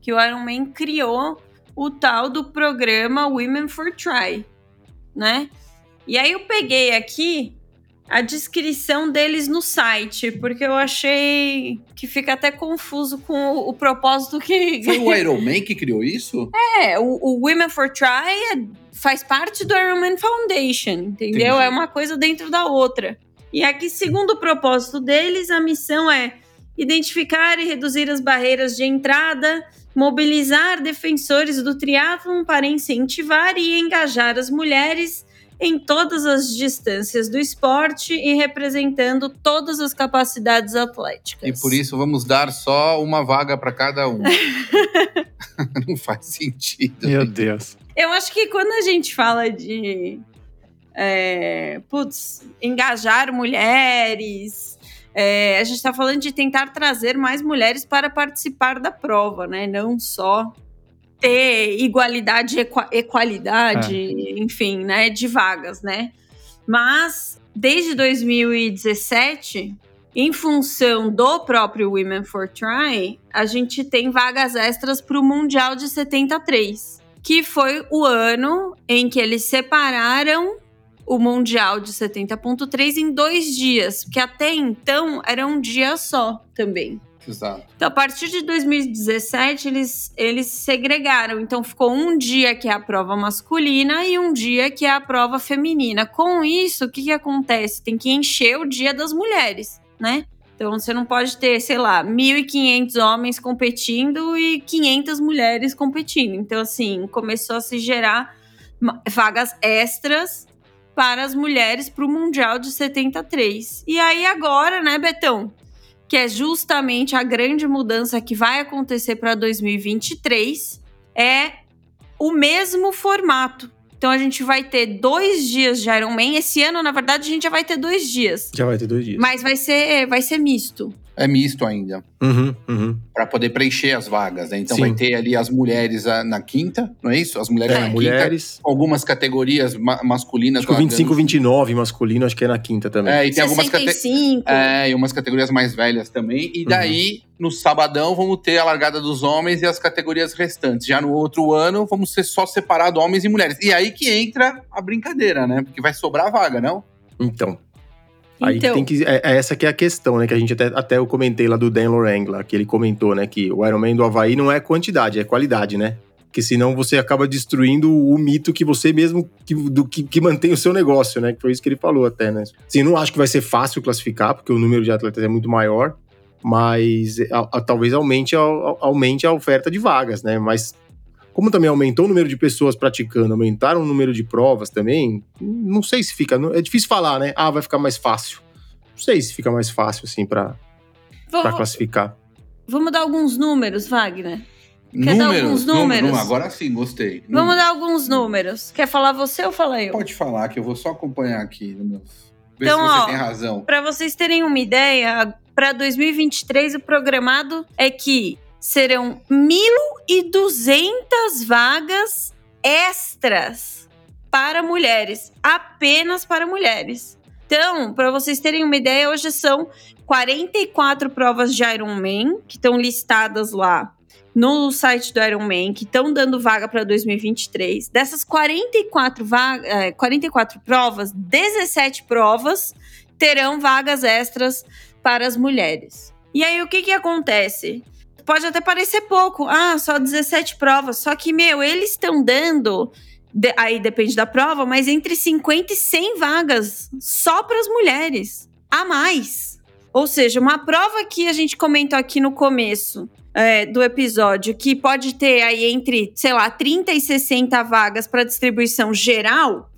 que o Iron Man criou o tal do programa Women for Try, né? E aí eu peguei aqui a descrição deles no site, porque eu achei que fica até confuso com o, o propósito que. Foi o Iron Man que criou isso? É, o, o Women for Try é- faz parte do Iron Man Foundation, entendeu? Entendi. É uma coisa dentro da outra. E aqui, segundo o propósito deles, a missão é identificar e reduzir as barreiras de entrada, mobilizar defensores do triatlon para incentivar e engajar as mulheres em todas as distâncias do esporte e representando todas as capacidades atléticas. E por isso vamos dar só uma vaga para cada um. Não faz sentido. Meu Deus. Eu acho que quando a gente fala de é, putz, engajar mulheres, é, a gente está falando de tentar trazer mais mulheres para participar da prova, né? Não só ter igualdade, equa- equalidade, enfim, né? De vagas, né? Mas desde 2017, em função do próprio Women for Try, a gente tem vagas extras para o Mundial de 73 que foi o ano em que eles separaram o Mundial de 70.3 em dois dias, porque até então era um dia só também. Exato. Então, a partir de 2017, eles, eles segregaram. Então, ficou um dia que é a prova masculina e um dia que é a prova feminina. Com isso, o que, que acontece? Tem que encher o dia das mulheres, né? Então, você não pode ter, sei lá, 1.500 homens competindo e 500 mulheres competindo. Então, assim, começou a se gerar vagas extras para as mulheres para o Mundial de 73. E aí, agora, né, Betão? que é justamente a grande mudança que vai acontecer para 2023, é o mesmo formato. Então a gente vai ter dois dias de Iron Man. Esse ano, na verdade, a gente já vai ter dois dias. Já vai ter dois dias. Mas vai ser, vai ser misto. É misto ainda. Uhum, uhum. Para poder preencher as vagas, né? Então Sim. vai ter ali as mulheres na quinta, não é isso? As mulheres É, na quinta. mulheres. Algumas categorias ma- masculinas. Acho que o lá 25, dando- 29 masculino, acho que é na quinta também. É, e tem algumas categorias. 65. É, e umas categorias mais velhas também. E daí, no sabadão, vamos ter a largada dos homens e as categorias restantes. Já no outro ano, vamos ser só separado homens e mulheres. E aí que entra a brincadeira, né? Porque vai sobrar vaga, não? Então. Aí Então, tem que. É, é essa que é a questão, né? Que a gente até, até eu comentei lá do Dan Lorang, lá, que ele comentou, né? Que o Ironman do Havaí não é quantidade, é qualidade, né? Porque senão você acaba destruindo o mito que você mesmo que, do, que, que mantém o seu negócio, né? Que foi isso que ele falou até, né? Sim, não acho que vai ser fácil classificar, porque o número de atletas é muito maior, mas a- a- talvez aumente a, a- aumente a oferta de vagas, né? Mas como também aumentou o número de pessoas praticando, aumentaram o número de provas também, não sei se fica. É difícil falar, né? Ah, vai ficar mais fácil. Não sei se fica mais fácil, assim, vamos, classificar. vamos dar alguns números, Wagner? Quer dar alguns Número- números? número- agora sim, gostei. Vamos dar alguns números. Quer falar você ou falar eu? Pode falar, que eu vou só acompanhar aqui. No meu... Ver Então, se você ó, tem razão. Para vocês terem uma ideia, para 2023 o programado é que serão 1.200 vagas extras para mulheres, apenas para mulheres. Então, para vocês terem uma ideia, hoje são 44 provas de Ironman que estão listadas lá no site do Ironman, que estão dando vaga para 2023. Dessas 44, vaga, eh, 44 provas, 17 provas terão vagas extras para as mulheres. E aí, o que que acontece? Pode até parecer pouco, ah, só 17 provas, só que, meu, eles estão dando, de- aí depende da prova, mas entre 50 e 100 vagas só para as mulheres, a mais. Ou seja, uma prova que a gente comentou aqui no começo é, do episódio, que pode ter aí entre, sei lá, 30 e 60 vagas para distribuição geral,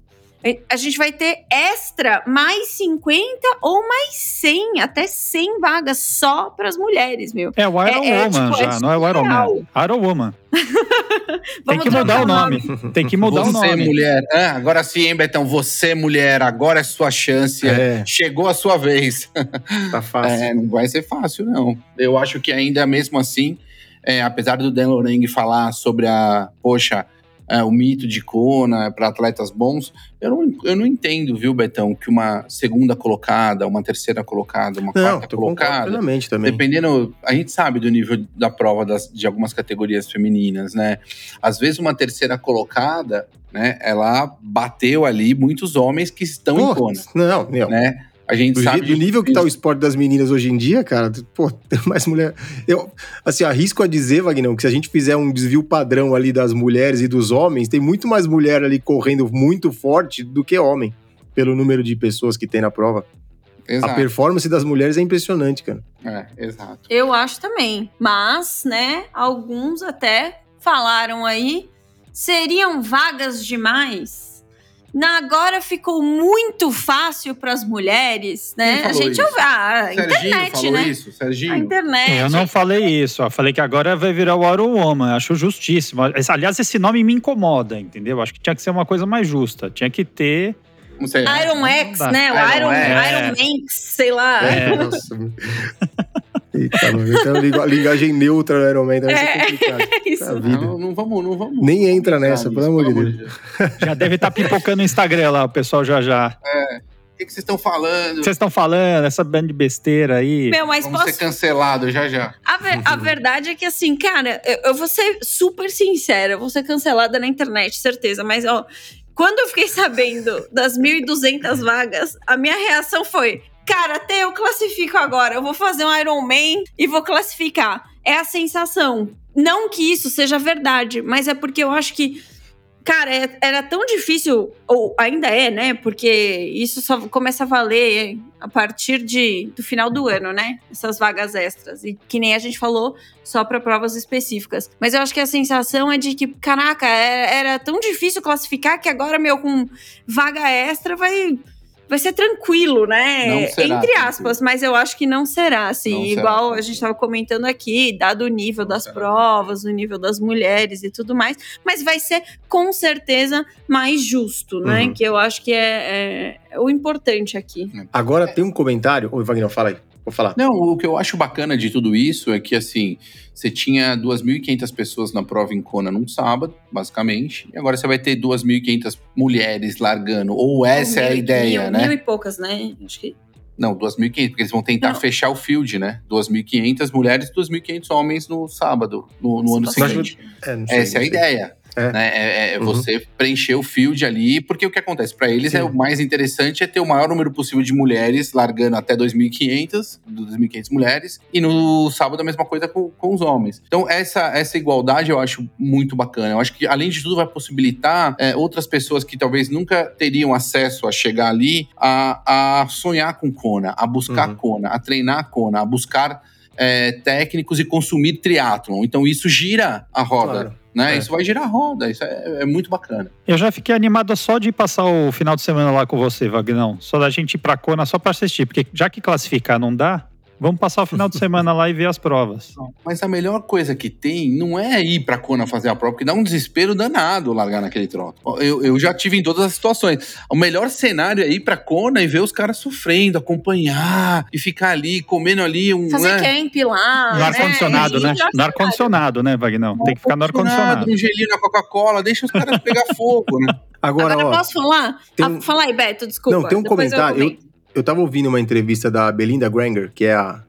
a gente vai ter extra mais 50 ou mais 100, até 100 vagas só para as mulheres, meu. É o Iron É- é, Woman tipo, é já, não é o Iron Man. Iron Woman. Tem que mudar o nome. Tem que mudar o você, nome. mulher. Ah, agora sim, hein, Betão? Você, mulher, agora é sua chance. É, Chegou a sua vez. tá fácil. É, não vai ser fácil, não. Eu acho que ainda mesmo assim, é, apesar do Dan Loreng falar sobre a, poxa, é, o mito de Kona para atletas bons, eu não, eu não entendo, viu, Betão, que uma segunda colocada, uma terceira colocada, uma Não, quarta colocada, plenamente também. Dependendo, a gente sabe do nível da prova das- de algumas categorias femininas, né? Às vezes uma terceira colocada, né? Ela bateu ali muitos homens que estão em Kona, não, meu. né? A gente Do, sabe jeito- do nível que tá o esporte das meninas hoje em dia, cara, pô, tem mais mulher. Eu, assim, arrisco a dizer, Vagnão, que se a gente fizer um desvio padrão ali das mulheres e dos homens, tem muito mais mulher ali correndo muito forte do que homem, pelo número de pessoas que tem na prova. A Exato. performance das mulheres é impressionante, cara. É, exato. Eu acho também. Mas, né, alguns até falaram aí, seriam vagas demais. Na agora ficou muito fácil para as mulheres, né? Quem A gente ouve ah, a Serginho internet, falou né? isso? Serginho? A internet. Eu não falei isso, ó. Falei que agora vai virar o Iron Woman. Acho justíssimo. Aliás, esse nome me incomoda, entendeu? Acho que tinha que ser uma coisa mais justa. Tinha que ter. Não sei. Iron X, né? O Iron Iron. Iron Manx, sei lá. É. Nossa. Eita, mano. Então, liga- linguagem neutra do Iron Man ser É. complicado. Isso. Tá. Não, não vamos, não vamos. Nem entra nessa, pelo amor de Deus. Já deve estar pipocando no Instagram lá, o pessoal já já. O que vocês estão falando? Vocês estão falando, essa banda de besteira aí. Meu, mas Vamos posso ser cancelados já já. A, ver- a verdade é que, assim, cara, eu, eu vou ser super sincera, eu vou ser cancelada na internet, certeza, mas, ó, quando eu fiquei sabendo das 1.200 vagas, a minha reação foi: cara, até eu classifico agora, eu vou fazer um Iron Man e vou classificar. É a sensação. Não que isso seja verdade, mas é porque eu acho que. Cara, é- era tão difícil, ou ainda é, né? Porque isso só começa a valer a partir de, do final do ano, né? Essas vagas extras. E que nem a gente falou, só para provas específicas. Mas eu acho que a sensação é de que, caraca, era, era tão difícil classificar que agora, meu, com vaga extra vai. Vai ser tranquilo, né? Não será Entre tranquilo. aspas, mas eu acho que não será, assim. Não será igual a tranquilo. gente estava comentando aqui, dado o nível Não das será. provas, o nível das mulheres e tudo mais. Mas vai ser, com certeza, mais justo, né? Uhum. Que eu acho que é, é o importante aqui. Agora tem um comentário. Oi, Wagner, fala aí. Vou falar. Não, o que eu acho bacana de tudo isso é que, assim, você tinha 2.500 pessoas na prova em Kona num sábado, basicamente, e agora você vai ter 2.500 mulheres largando. Ou essa é a Mil- ideia, mil, né? Mil e poucas, né? Acho que. Não, 2.500, porque eles vão tentar Não. fechar o field, né? 2.500 mulheres e 2.500 homens no sábado, no, no ano seguinte. É, sei, Essa é a ideia. É. Né? É, é Uhum. você preencher o field ali, porque o que acontece? Para eles Sim. é o mais interessante é ter o maior número possível de mulheres largando até 2.500, 2.500 mulheres, e no sábado a mesma coisa com, com os homens. Então, essa, essa igualdade eu acho muito bacana. Eu acho que, além de tudo, vai possibilitar é, outras pessoas que talvez nunca teriam acesso a chegar ali a, a sonhar com Kona, a buscar Uhum. Kona, a treinar Kona, a buscar é, técnicos e consumir triatlon. Então, isso gira a roda Claro. Né? É. Isso vai girar a roda, isso é, é muito bacana. Eu já fiquei animado só de passar o final de semana lá com você, Vagnão. Só da gente ir pra Kona só pra assistir. Porque já que classificar não dá, vamos passar o final de semana lá e ver as provas. Mas a melhor coisa que tem não é ir pra Kona fazer a prova, porque dá um desespero danado largar naquele troço. Eu, eu já tive em todas as situações. O melhor cenário é ir pra Kona e ver os caras sofrendo, acompanhar e ficar ali, comendo ali um. Fazer né? camp lá. No né? ar-condicionado, né? E já- No ar-condicionado, né, Vagnão? Tem que ficar no ar-condicionado. Um gelinho na Coca-Cola, deixa os caras pegar fogo, né? Agora, Agora, ó, posso falar? tem Ah, um- fala aí, Beto, desculpa. Não, tem um depois comentário. Eu. Eu tava ouvindo uma entrevista da Belinda Granger, que é a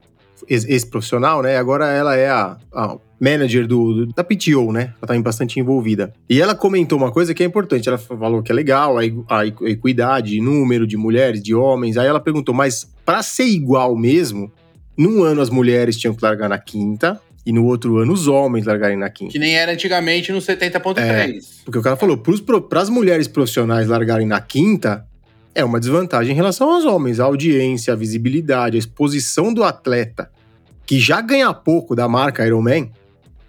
ex- ex-profissional, né? Agora ela é a, a manager do, do- da PTO, né? Ela tá bastante envolvida. E ela comentou uma coisa que é importante. Ela falou que é legal, a, a equ- equidade de número de mulheres, de homens. Aí ela perguntou, mas pra ser igual mesmo, num ano as mulheres tinham que largar na quinta, e no outro ano os homens largarem na quinta. Que nem era antigamente no 70.3. Porque o cara falou, para as mulheres profissionais largarem na quinta, é uma desvantagem em relação aos homens. A audiência, a visibilidade, a exposição do atleta, que já ganha pouco da marca Ironman,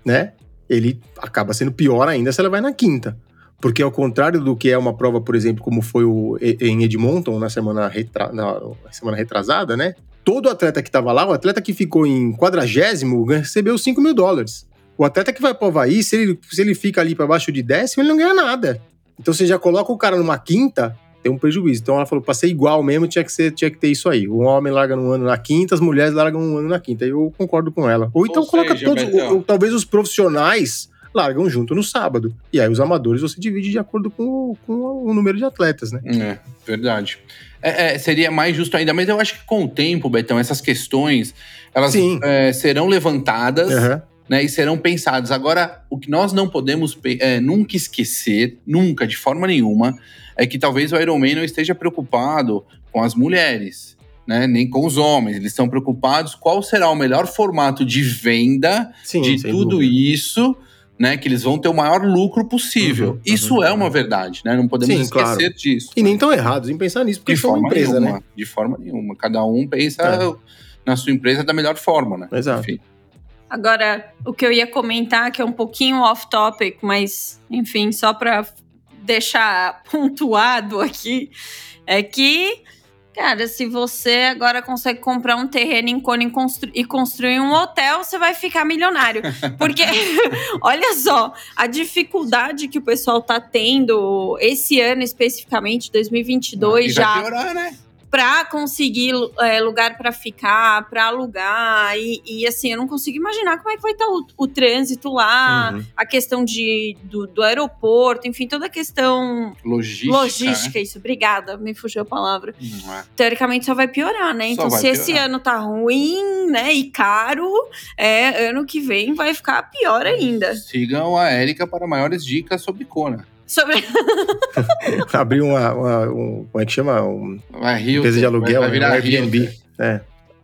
né? Ele acaba sendo pior ainda se ela vai na quinta. Porque ao contrário do que é uma prova, por exemplo, como foi o, em Edmonton na semana, retra, na semana retrasada, né? Todo atleta que estava lá, o atleta que ficou em quadragésimo, recebeu 5 mil dólares. O atleta que vai pro Havaí, se ele, se ele fica ali para baixo de décimo, ele não ganha nada. Então você já coloca o cara numa quinta, tem um prejuízo. Então ela falou, pra ser igual mesmo, tinha que, ser, tinha que ter isso aí. O homem larga um ano na quinta, as mulheres largam um ano na quinta. Eu concordo com ela. Ou então coloca seja, todos, ou, ou talvez os profissionais largam junto no sábado. E aí os amadores você divide de acordo com, o- com o número de atletas, né? É, verdade. É, é, seria mais justo ainda, mas eu acho que com o tempo, Betão, essas questões elas é, serão levantadas Aham. né, e serão pensadas. Agora, o que nós não podemos é, nunca esquecer, nunca, de forma nenhuma, é que talvez o Iron Man não esteja preocupado com as mulheres. né, nem com os homens. Eles estão preocupados qual será o melhor formato de venda Sim, de tudo dúvida. isso, né? Que eles vão ter o maior lucro possível. Uhum, isso uhum. é uma verdade, né? Não podemos Sim, esquecer disso. E nem estão errados em pensar nisso, porque de são uma forma empresa, nenhuma, né? De forma nenhuma. Cada um pensa É. na sua empresa da melhor forma, né? Exato. Enfim. Agora, o que eu ia comentar, que é um pouquinho off-topic, mas, enfim, só para deixar pontuado aqui, é que, cara, se você agora consegue comprar um terreno em Cone e constru- e construir um hotel, você vai ficar milionário. Porque, olha só, a dificuldade que o pessoal tá tendo esse ano especificamente, 2022, E já vai piorar, né? Para conseguir é, lugar para ficar, para alugar e, e, assim eu não consigo imaginar como é que vai estar o, o trânsito lá, Uhum. a questão de do, do aeroporto, enfim toda a questão Logística. logística, isso. Obrigada, me fugiu a palavra. Né? É. Teoricamente só vai piorar, né? Só Então se esse piorar. ano tá ruim, né, e caro, é ano que vem vai ficar pior ainda. Sigam a Érica para maiores dicas sobre Kona. Sobre Abriu uma, uma- um, como é que chama? Um, Vai Hilton, empresa de aluguel, vai, né? virar um Airbnb. Hilton. É.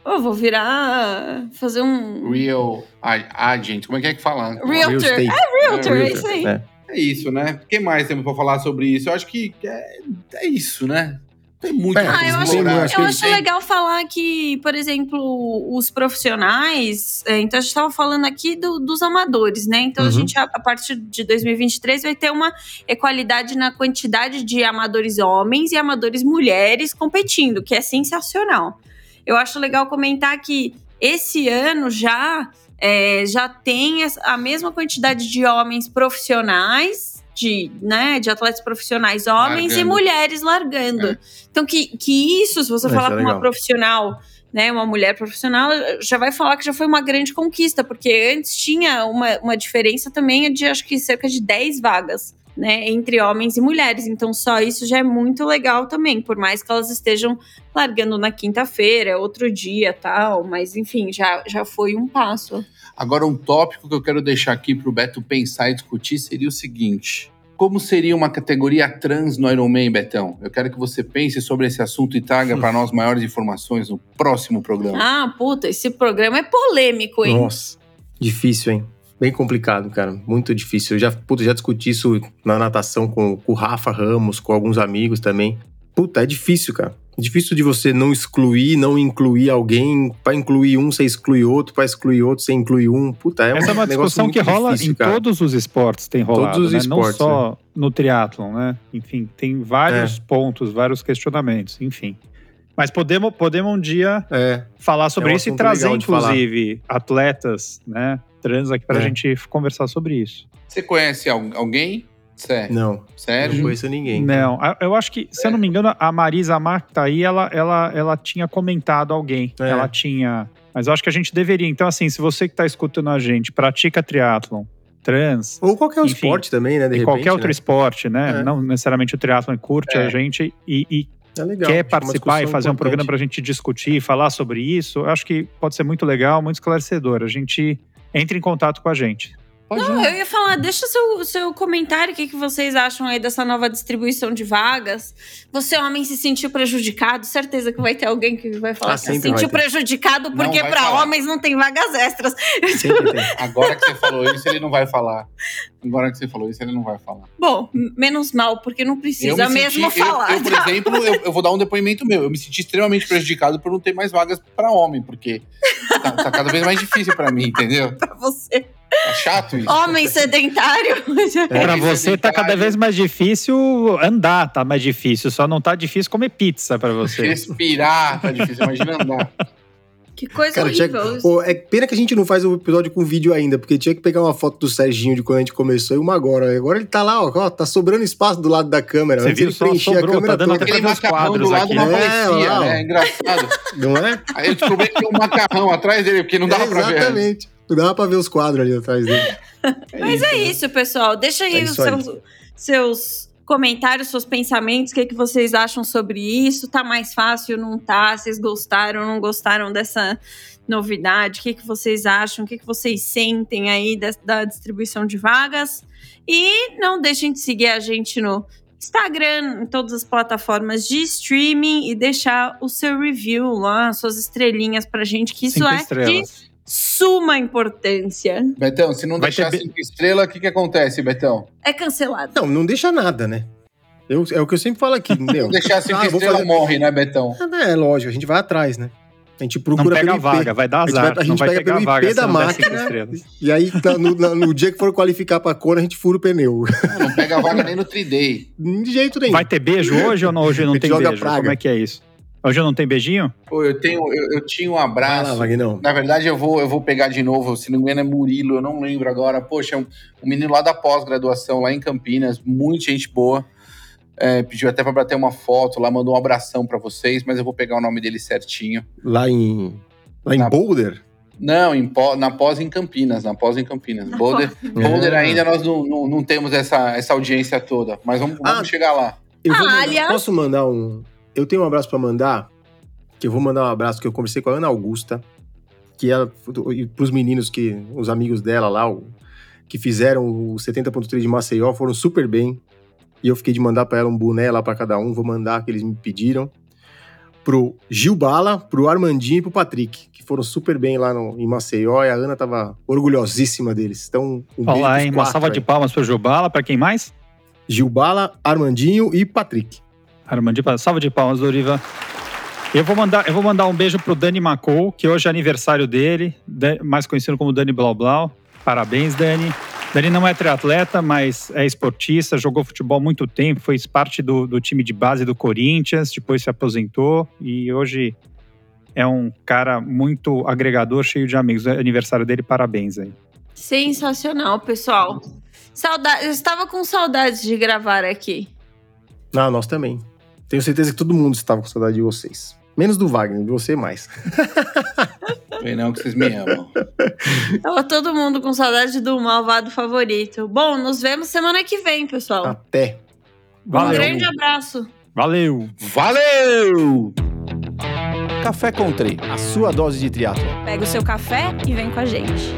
eu vou virar fazer um Real Agent. Como é que é que fala? Realtor. Real estate. realtor, é Realtor. isso aí. É. É isso, né? O que mais temos pra falar sobre isso? Eu acho que é, é isso, né? Tem muito É, Ah, eu acho, acho eu acho legal falar que, por exemplo, os profissionais. é, então, a gente estava falando aqui do- dos amadores, né? Então, a Uhum. gente, a, a partir de 2023, vai ter uma equalidade na quantidade de amadores homens e amadores mulheres competindo, que é sensacional. Eu acho legal comentar que esse ano já, é, já tem as- a mesma quantidade de homens profissionais. De, né, de atletas profissionais homens e Largando. mulheres largando. É. Então, que, que isso, se você É, falar é com uma profissional, né, uma mulher profissional, já vai falar que já foi uma grande conquista, porque antes tinha uma, uma diferença também de acho que cerca de 10 vagas, né, entre homens e mulheres. Então, só isso já é muito legal também, por mais que elas estejam largando na quinta-feira, outro dia tal, mas enfim, já, já foi um passo. Agora, um tópico que eu quero deixar aqui pro Beto pensar e discutir seria o seguinte. Como seria uma categoria trans no Ironman, Betão? Eu quero que você pense sobre esse assunto e traga para nós maiores informações no próximo programa. Ah, puta, esse programa é polêmico, hein? Nossa, difícil, hein? Bem complicado, cara. Muito difícil. Eu já, puta, já discuti isso na natação com, com o Rafa Ramos, com alguns amigos também. Puta, é difícil, cara. É difícil de você não excluir, não incluir alguém. Pra incluir um, você exclui outro. Pra excluir outro, você inclui um. Puta, é um Essa é uma discussão que rola difícil, em cara. todos os esportes, tem rolado, Todos os né? esportes, não só no triatlon, né? Enfim, tem É. vários pontos, vários questionamentos, enfim. Mas podemos, podemos um dia É, falar sobre É um isso e trazer, de falar. inclusive, atletas, né? Trans aqui pra É. gente conversar sobre isso. Você conhece al- alguém? Sé- não. Não Sérgio? conheço ninguém. Não, a- eu acho que, se eu não me engano, a Marisa Mar que tá aí, ela, ela, ela tinha comentado alguém. É. Ela tinha. Mas eu acho que a gente deveria. Então, assim, se você que tá escutando a gente pratica triatlon, trans, Ou qualquer Enfim, esporte também, né? De e repente, qualquer outro né? esporte, né? É. Não necessariamente o triatlon, curte É. a gente e, e É legal. quer é participar e fazer um programa pra gente discutir, falar sobre isso, acho que pode ser muito legal, muito esclarecedor. A gente entra em contato com a gente. Pode Não, ir. eu ia falar, deixa seu, seu comentário, o que, que vocês acham aí dessa nova distribuição de vagas. Você, homem, se sentiu prejudicado? Certeza que vai ter alguém que vai falar Ah, que se sentiu prejudicado porque para homens não tem vagas extras. Sempre tem. Agora que você falou isso, ele não vai falar. Agora que você falou isso, ele não vai falar. Bom, menos mal, porque não precisa me mesmo senti- eu- falar. Eu, por exemplo, eu, eu vou dar um depoimento meu. Eu me senti extremamente prejudicado por não ter mais vagas para homem, porque tá, tá cada vez mais difícil para mim, entendeu? pra você. É chato isso. Homem sedentário. É. Pra você tá cada vez mais difícil andar, tá mais difícil. Só não tá difícil comer pizza pra você. Respirar tá difícil, imagina andar. que coisa Cara, horrível. pô, é pena que a gente não faz o episódio com vídeo ainda, porque tinha que pegar uma foto do Serginho de quando a gente começou e uma agora. Agora ele tá lá, ó, ó, tá sobrando espaço do lado da câmera. Você Antes viu? ele Só preenchia sobrou, a câmera tá dando toda. até ver os quadros do lado aqui, não né? aparecia, É, lá. né? É engraçado. Não é? Aí eu descobri que tinha um macarrão atrás dele, porque não dava É, pra ver. Exatamente. Não dava pra ver os quadros ali atrás dele. Mas é isso, pessoal. Deixa aí É os isso aí. seus, seus comentários, seus pensamentos, o que, que vocês acham sobre isso. Tá mais fácil, não tá? Vocês gostaram, não gostaram dessa novidade? O que, que vocês acham? O que, que vocês sentem aí da, da distribuição de vagas? E não deixem de seguir a gente no Instagram, em todas as plataformas de streaming e deixar o seu review lá, suas estrelinhas pra gente, que isso Cinco é de estrelas. Suma importância. Betão, se não Vai deixar ter cinco estrelas, o que que acontece, Betão? É cancelado. Não, não deixa nada, né? Eu, é o que eu sempre falo aqui, meu. Se deixar cinco Ah, estrelas, fazer- morre, né, Betão? É, lógico, a gente vai atrás, né? A gente Não procura pega a pelo IP. vaga, vai dar A gente azar. vai- a não gente vai pega pegar a pelo vaga IP da não máquina. estrelas. E aí, tá, no, na- no dia que for qualificar pra cor, a gente fura o pneu. Não pega a vaga nem no 3D. De jeito nenhum. Vai ter beijo hoje ou não? Hoje A não gente tem joga beijo? praga. Como é que é isso? Hoje não tem beijinho? Pô, eu tenho, eu, eu tinha um Vai abraço. lá, Vagnão. Na verdade, eu vou, eu vou pegar de novo, se não me engano é Murilo, eu não lembro agora. Poxa, um, um menino lá da pós-graduação, lá em Campinas, muita gente boa. É, pediu até pra bater uma foto lá, mandou um abração pra vocês, mas eu vou pegar o nome dele certinho. Lá em. Lá em Na- Boulder? Não, em na pós em Campinas, na pós em Campinas. Na Boulder, Boulder Ah. ainda nós não, não, não temos essa, essa audiência toda, mas vamos, vamos Ah. chegar lá. Eu vou Ah, aliás- Posso mandar um. Eu tenho um abraço pra mandar. Que eu vou mandar um abraço que eu conversei com a Ana Augusta. Que ela. E pros meninos que. Os amigos dela lá, o- que fizeram o 70.3 de Maceió, foram super bem. E eu fiquei de mandar pra ela um boné lá pra cada um. Vou mandar que eles me pediram. Pro Gil Bala, pro Armandinho e pro Patrick, que foram super bem lá no, em Maceió. E a Ana tava orgulhosíssima deles. Então, um beijo Olá, pros hein? Uma quatro, salva de velho. palmas pro Jubala. Pra quem mais? Gil Bala, Armandinho e Patrick. Armandinho, salva de palmas, Doriva. Eu vou mandar, eu vou mandar um beijo pro Dani Macou, que hoje é aniversário dele, mais conhecido como Dani Blau Blau. Parabéns, Dani. Dani não é triatleta, mas é esportista, jogou futebol há muito tempo, foi parte do, do time de base do Corinthians, depois se aposentou e hoje é um cara muito agregador, cheio de amigos. É aniversário dele, parabéns aí. Sensacional, pessoal. Saudade, eu estava com saudades de gravar aqui. Ah, nós também. Tenho certeza que todo mundo estava com saudade de vocês. Menos do Wagner, de você mais. Vem não que vocês me amam. Tava todo mundo com saudade do malvado favorito. Bom, nos vemos semana que vem, pessoal. Até. Um Valeu. grande abraço. Valeu! Valeu! Café Country, a sua dose de triatlo. Pega o seu café e vem com a gente.